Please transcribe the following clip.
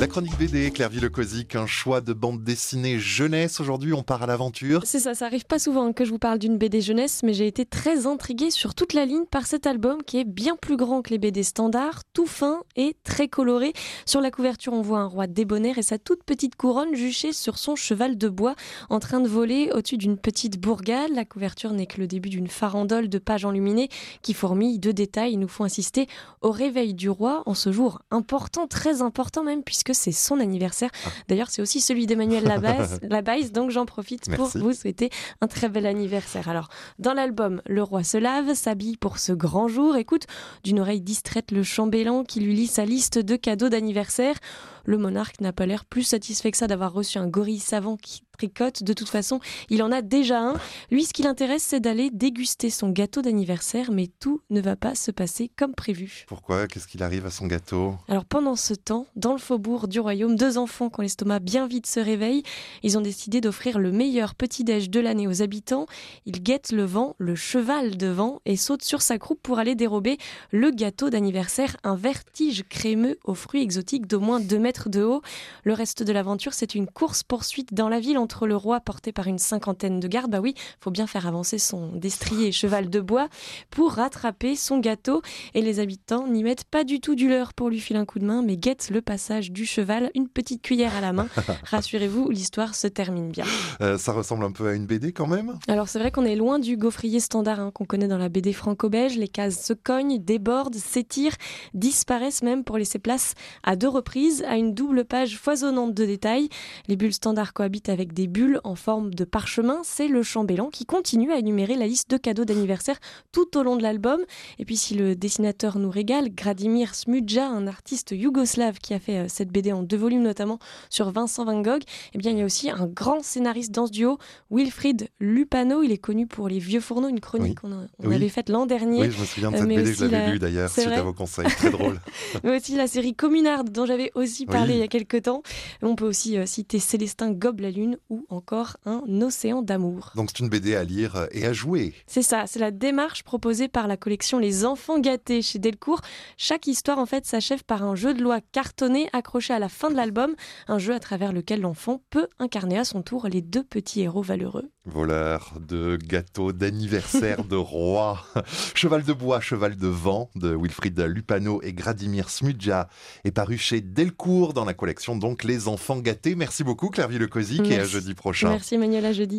La chronique BD, Claire Villecosic, un choix de bande dessinée jeunesse. Aujourd'hui, on part à l'aventure. C'est ça, ça arrive pas souvent que je vous parle d'une BD jeunesse, mais j'ai été très intriguée sur toute la ligne par cet album qui est bien plus grand que les BD standards, tout fin et très coloré. Sur la couverture, on voit un roi débonnaire et sa toute petite couronne juchée sur son cheval de bois en train de voler au-dessus d'une petite bourgade. La couverture n'est que le début d'une farandole de pages enluminées qui fourmillent de détails. Ils nous font assister au réveil du roi en ce jour important, très important même, puisque c'est son anniversaire. Ah. D'ailleurs, c'est aussi celui d'Emmanuel Labaisse, donc j'en profite pour vous souhaiter un très bel anniversaire. Alors, dans l'album, le roi se lave, s'habille pour ce grand jour, écoute d'une oreille distraite le chambellan qui lui lit sa liste de cadeaux d'anniversaire. Le monarque n'a pas l'air plus satisfait que ça d'avoir reçu un gorille savant qui tricote. De toute façon, il en a déjà un. Lui, ce qui l'intéresse, c'est d'aller déguster son gâteau d'anniversaire, mais tout ne va pas se passer comme prévu. Pourquoi? Qu'est-ce qu'il arrive à son gâteau? Alors pendant ce temps, dans le faubourg du royaume, deux enfants qui ont l'estomac bien vide se réveillent. Ils ont décidé d'offrir le meilleur petit-déj de l'année aux habitants. Ils guettent le vent, le cheval de vent, et sautent sur sa croupe pour aller dérober le gâteau d'anniversaire, un vertige crémeux aux fruits exotiques d'au moins 2 mètres de haut. Le reste de l'aventure, c'est une course-poursuite dans la ville entre le roi porté par une cinquantaine de gardes. Bah oui, faut bien faire avancer son destrier cheval de bois pour rattraper son gâteau. Et les habitants n'y mettent pas du tout du leur pour lui filer un coup de main, mais guettent le passage du cheval, une petite cuillère à la main. Rassurez-vous, l'histoire se termine bien. Euh, ça ressemble un peu à une BD quand même? Alors c'est vrai qu'on est loin du gaufrier standard hein, qu'on connaît dans la BD franco-belge. Les cases se cognent, débordent, s'étirent, disparaissent même pour laisser place à deux reprises à une double page foisonnante de détails. Les bulles standards cohabitent avec des bulles en forme de parchemin. C'est le chambellan qui continue à énumérer la liste de cadeaux d'anniversaire tout au long de l'album. Et puis si le dessinateur nous régale, Gradimir Smudja, un artiste yougoslave qui a fait euh, cette BD en deux volumes notamment sur Vincent Van Gogh, eh bien il y a aussi un grand scénariste dans ce duo, Wilfried Lupano. Il est connu pour Les Vieux Fourneaux, une chronique qu'on avait faite l'an dernier. Oui, je me souviens de cette euh, BD, je l'avais lue d'ailleurs, suite à vos conseils. Très drôle. mais aussi la série Communard dont j'avais aussi parlé il y a quelques temps. On peut aussi euh, citer Célestin Gobe la Lune ou encore Un océan d'amour. Donc c'est une BD à lire et à jouer. C'est ça, c'est la démarche proposée par la collection Les Enfants Gâtés chez Delcourt. Chaque histoire en fait s'achève par un jeu de loi cartonné accroché à la fin de l'album, un jeu à travers lequel l'enfant peut incarner à son tour les deux petits héros valeureux. Voleur de gâteaux d'anniversaire de roi. Cheval de bois, cheval de vent de Wilfried Lupano et Gradimir Smudja est paru chez Delcourt dans la collection donc Les Enfants Gâtés. Merci beaucoup Claire Villecosic et à jeudi prochain. Merci Emmanuel, à jeudi.